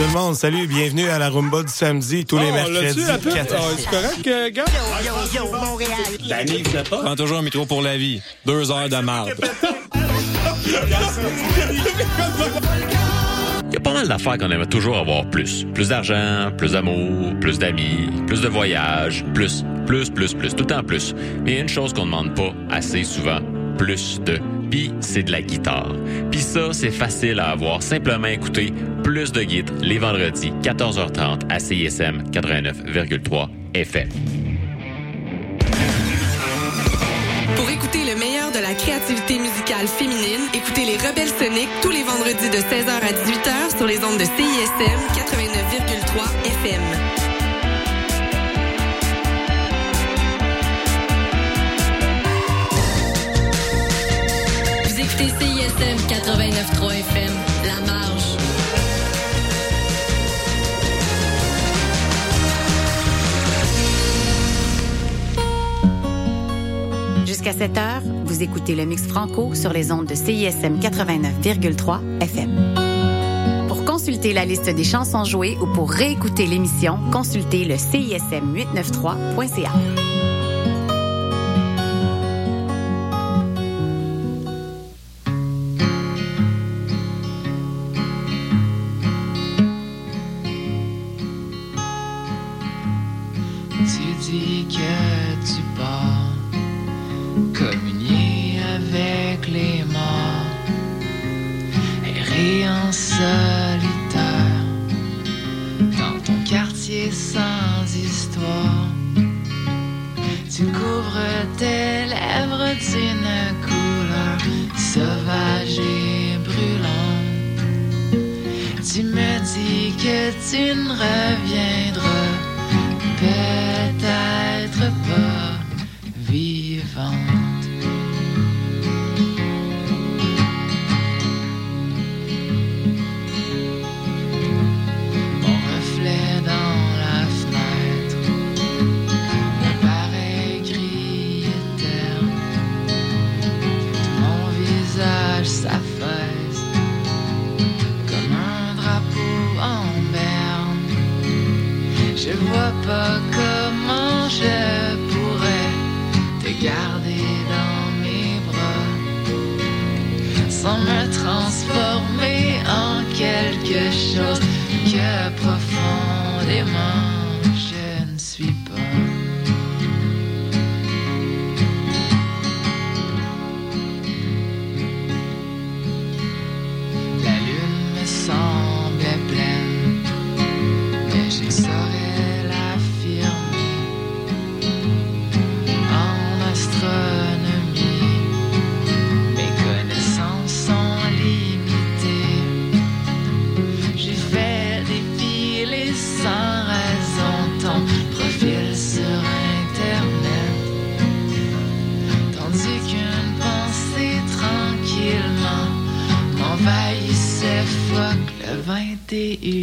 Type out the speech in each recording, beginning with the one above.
Tout le monde, salut, bienvenue à la rumba du samedi, tous les Oh, mercredis. Ah, C'est correct, euh, gars? Danny, vous pas? Prends toujours un métro pour la vie. Deux heures de marde. Il y a pas mal d'affaires qu'on aimerait toujours avoir plus. Plus d'argent, plus d'amour, plus d'amis, plus de voyages, plus, plus, plus, plus, tout temps plus. Mais il y a une chose qu'on ne demande pas assez souvent, plus de. Puis c'est de la guitare. Puis ça, c'est facile à avoir. Simplement écouter plus de guides les vendredis, 14h30 à CISM 89,3 FM. Pour écouter le meilleur de la créativité musicale féminine, écoutez les Rebelles Soniques tous les vendredis de 16h à 18h sur les ondes de CISM 89,3 FM. Écoutez CISM 89.3 FM, La Marge. Jusqu'à 7 heures, vous écoutez le mix franco sur les ondes de CISM 89,3 FM. Pour consulter la liste des chansons jouées ou pour réécouter l'émission, consultez le CISM 893.ca. Tu me dis que tu ne reviendras garder dans mes bras sans me transformer en quelque chose que le 21e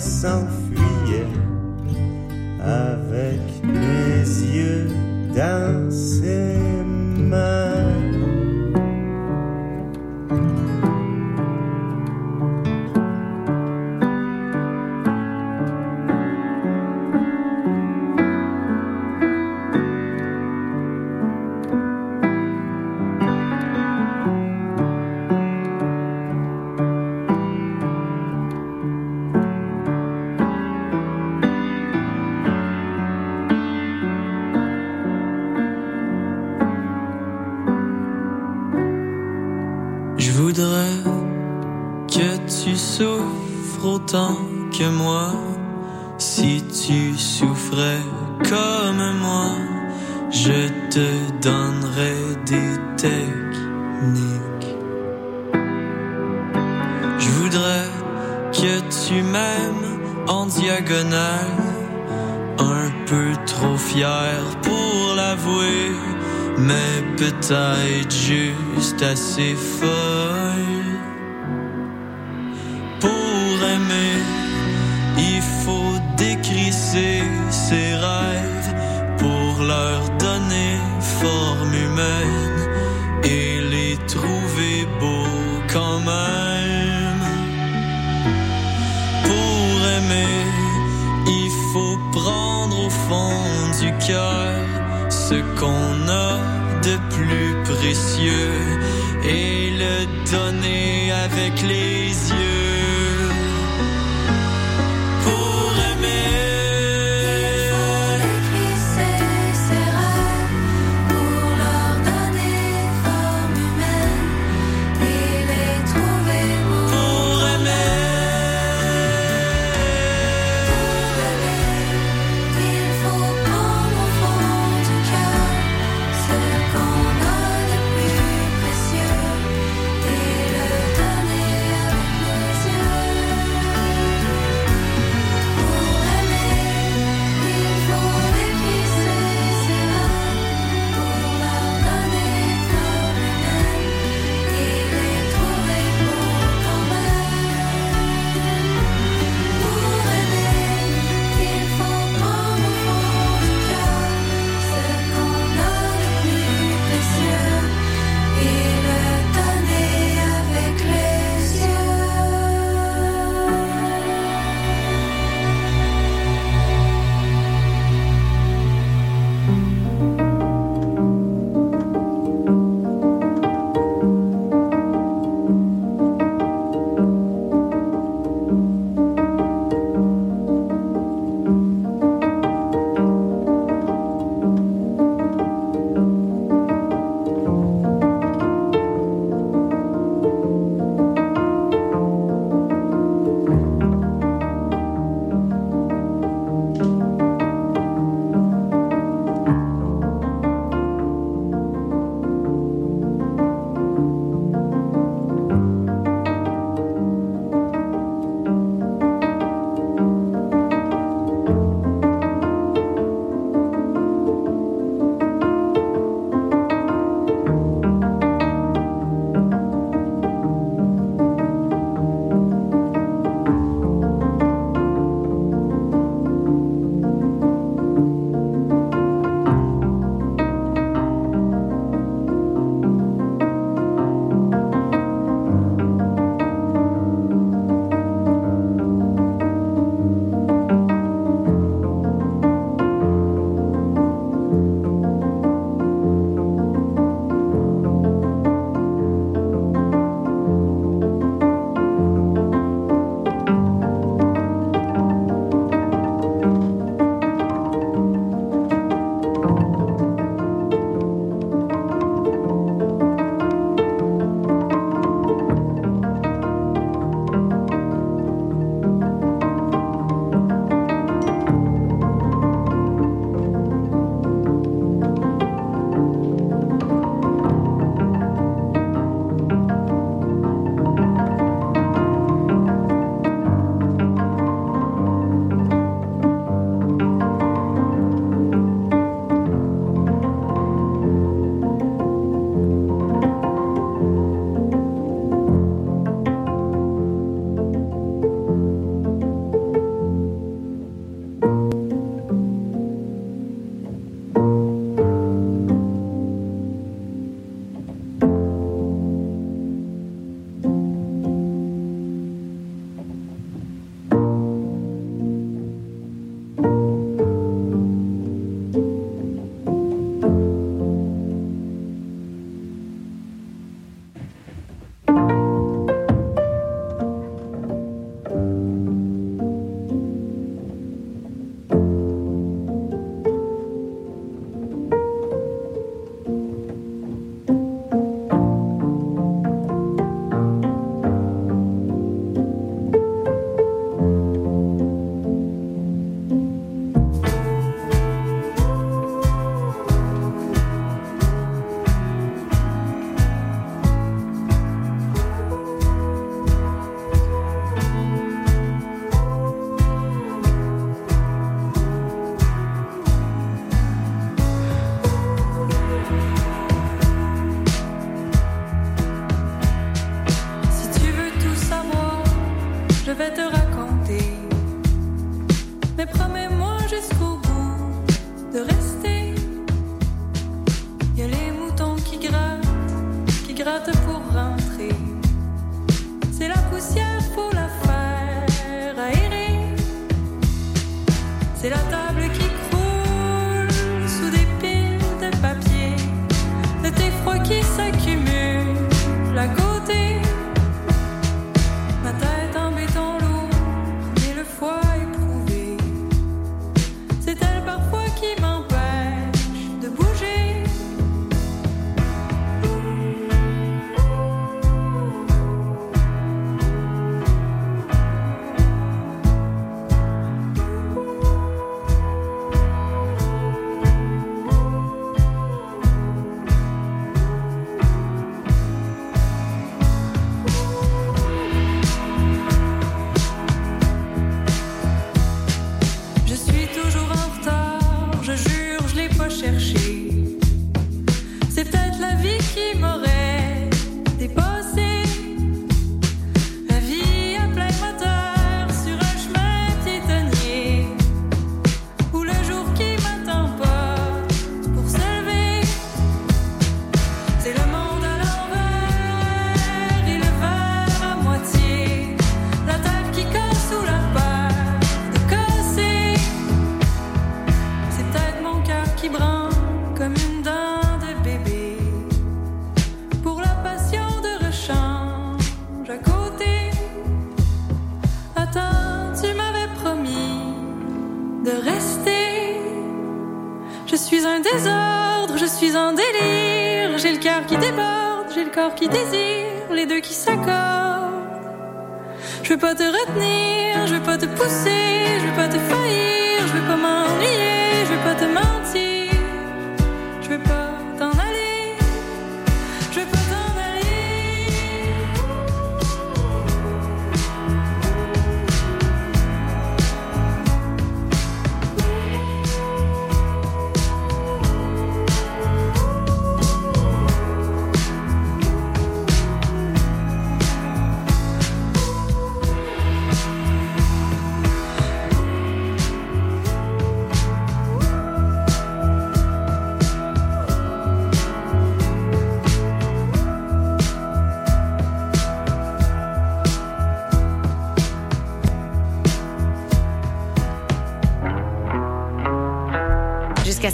assez If. je vais pas te pousser.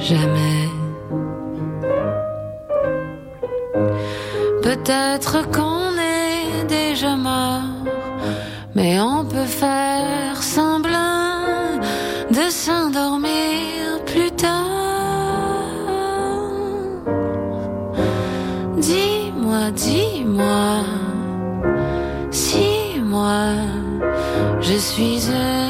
jamais. Peut-être qu'on est déjà mort, mais on peut faire semblant de s'endormir plus tard. Dis-moi, dis-moi, si moi je suis heureux.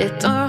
It don't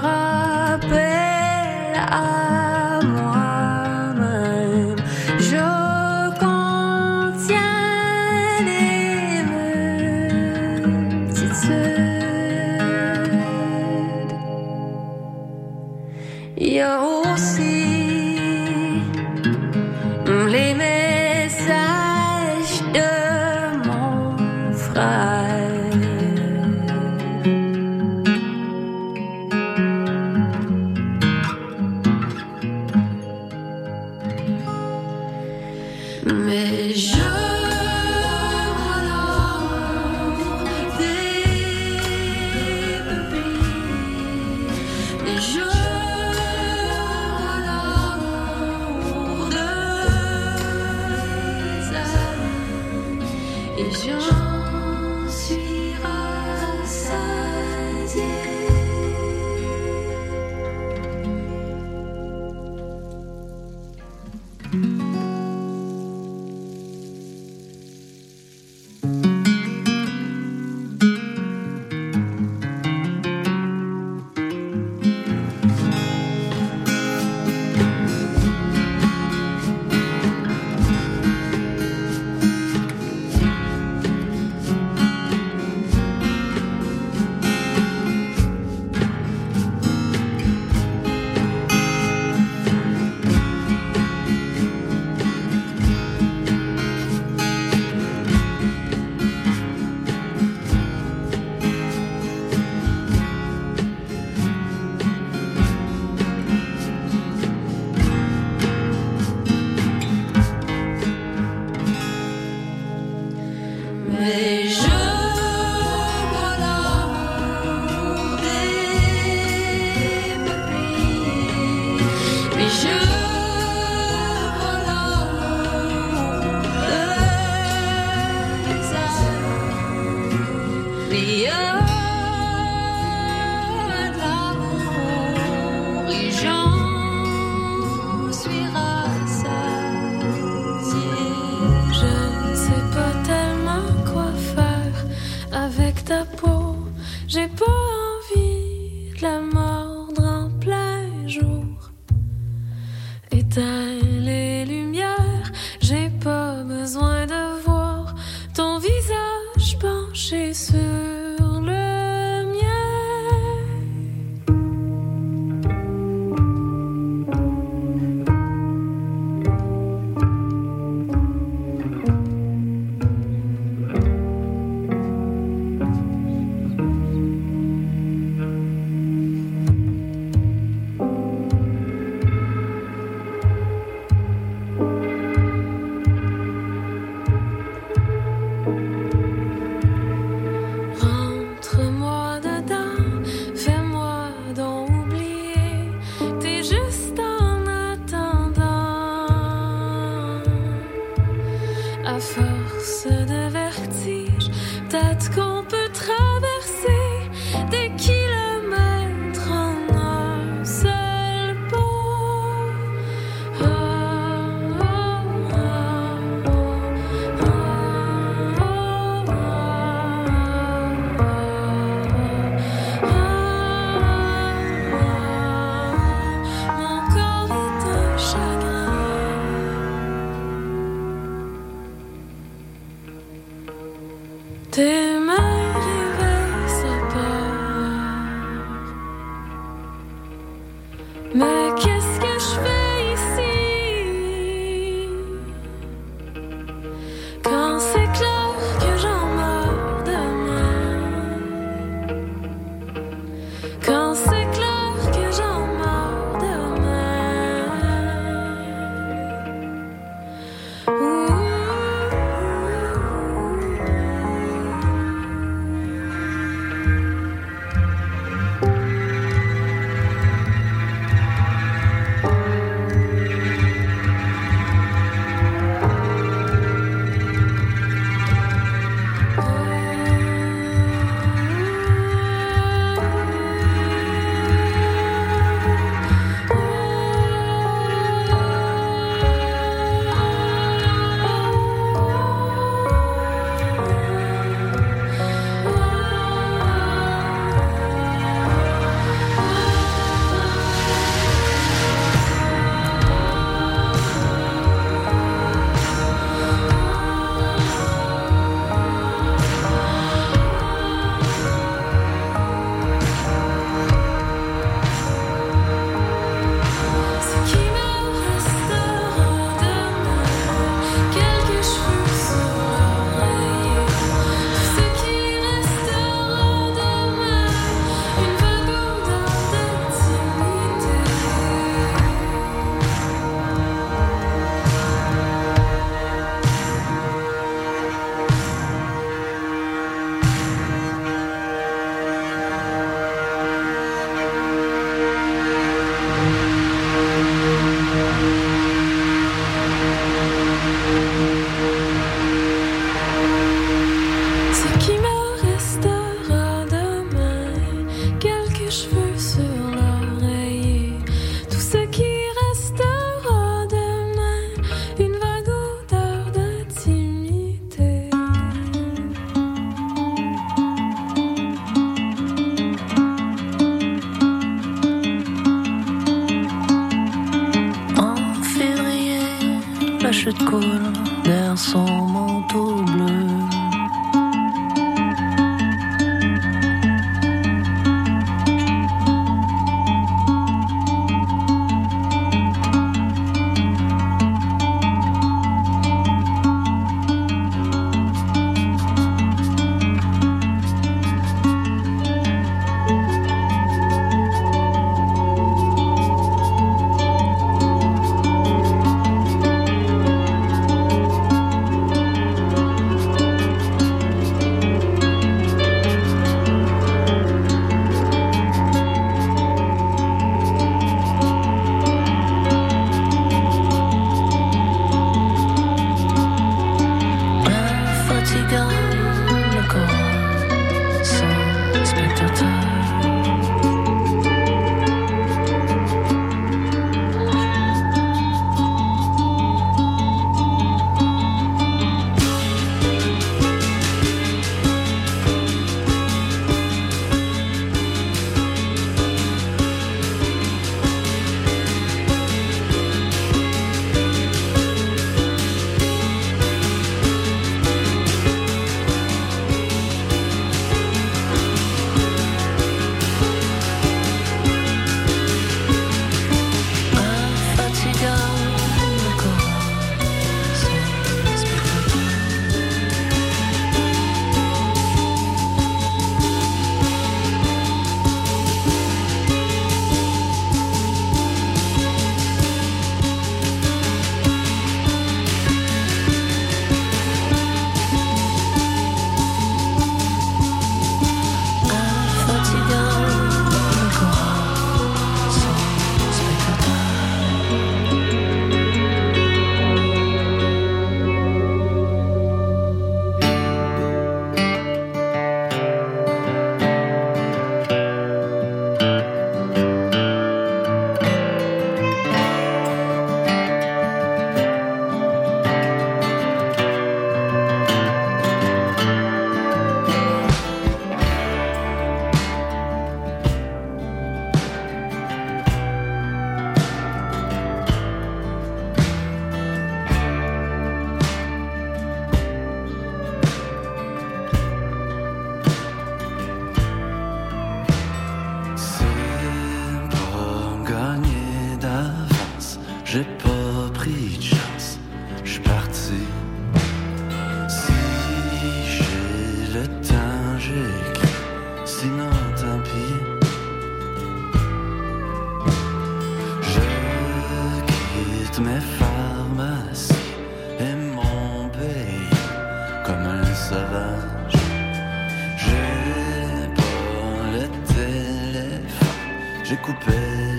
j'ai coupé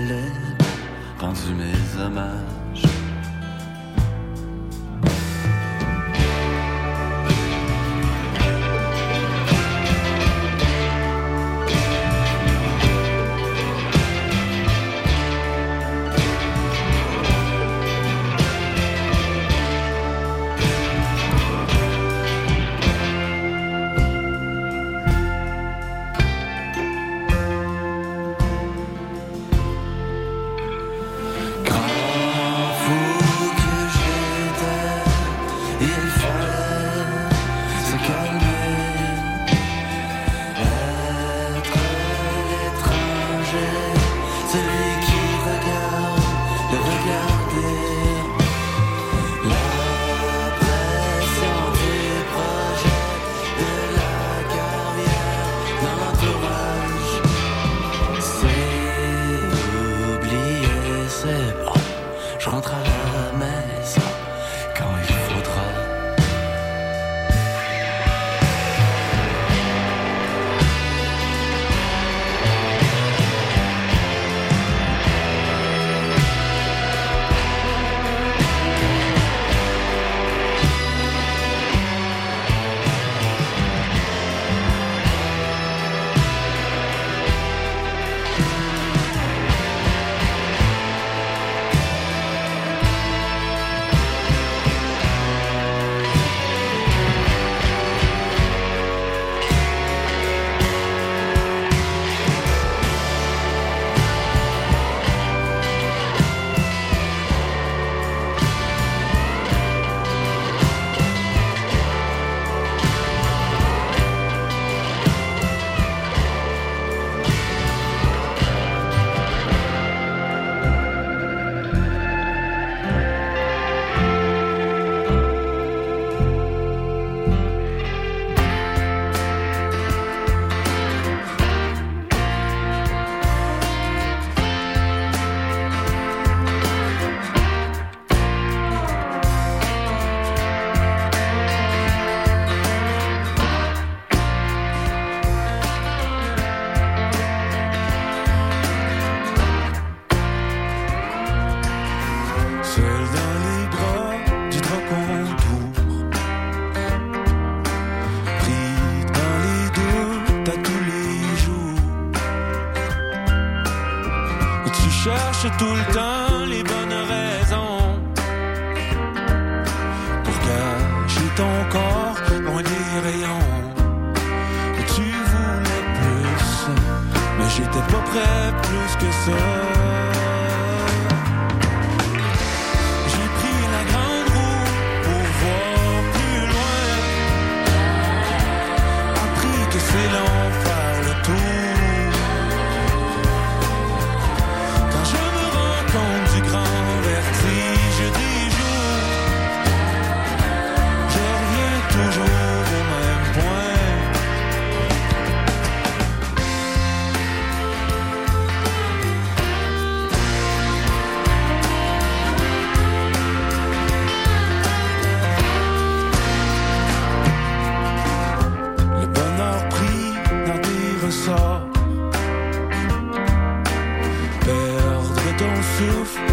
les ponts, rendu mes hommages. Ton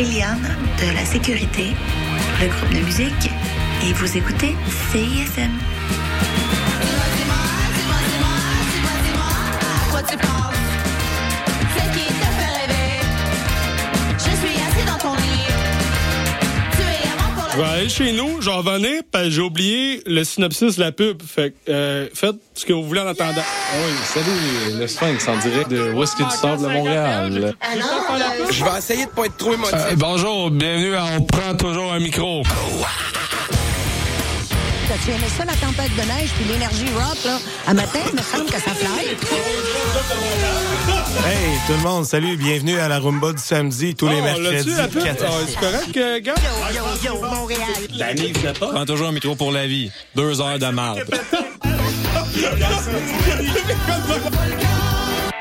Eliane de la Sécurité, le groupe de musique, et vous écoutez CISM. Vais aller chez nous, j'en revenais, parce que j'ai oublié le synopsis de la pub. Fait que, euh, faites ce que vous voulez en attendant. Oui, salut, le Sphinx en direct de Whisky du Sable de Montréal? Je vais essayer de pas être trop émotif. Euh, bonjour, bienvenue à On prend toujours un micro. T'as-tu aimé ça, la tempête de neige puis l'énergie rock, là? À matin, il me semble que ça fly. Hey, tout le monde, salut, bienvenue à la Rumba du samedi, tous les Oh, mercredis. l'as-tu, la pub? 4 à Ah, 6. c'est correct, euh, gars? Yo, yo, Montréal. Danny, venait pas? Prends toujours un micro pour la vie. Deux heures de marde.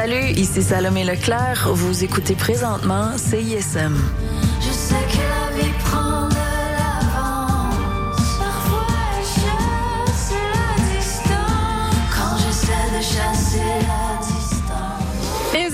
Salut, ici Salomé Leclerc. Vous écoutez présentement CISM.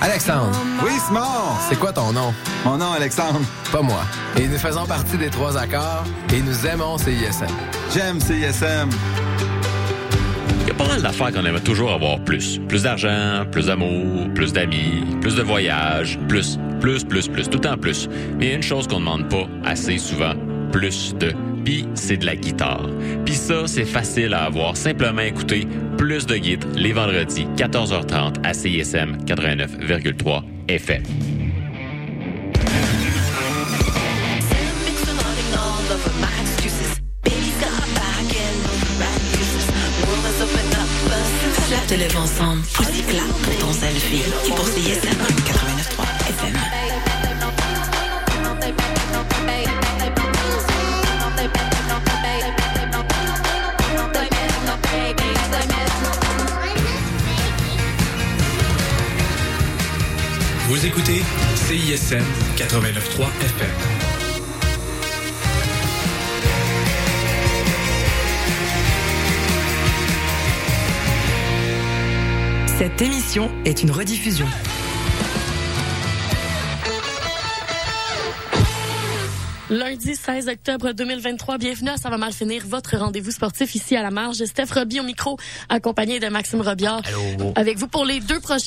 Alexandre. Oui, Simon. C'est quoi ton nom? Mon nom, Alexandre. Pas moi. Et nous faisons partie des trois accords et nous aimons CISM. J'aime CISM. Il y a pas mal d'affaires qu'on aimerait toujours avoir plus. Plus d'argent, plus d'amour, plus d'amis, plus de voyages, plus, plus, plus, plus, tout temps plus. Mais il y a une chose qu'on ne demande pas assez souvent, plus de. Puis c'est de la guitare. Puis ça, c'est facile à avoir. Simplement écouter plus de guides les vendredis, 14h30 à CISM 89,3 FM. Flatte lève ensemble. Aussi plat pour ton selfie. Et pour CISM 89.3 FM. Vous écoutez CISM 89.3 FM. Cette émission est une rediffusion. Lundi 16 octobre 2023, bienvenue à Ça va mal finir, votre rendez-vous sportif ici à la marge. Steph Roby au micro, accompagné de Maxime Robiard. Avec vous pour les deux prochains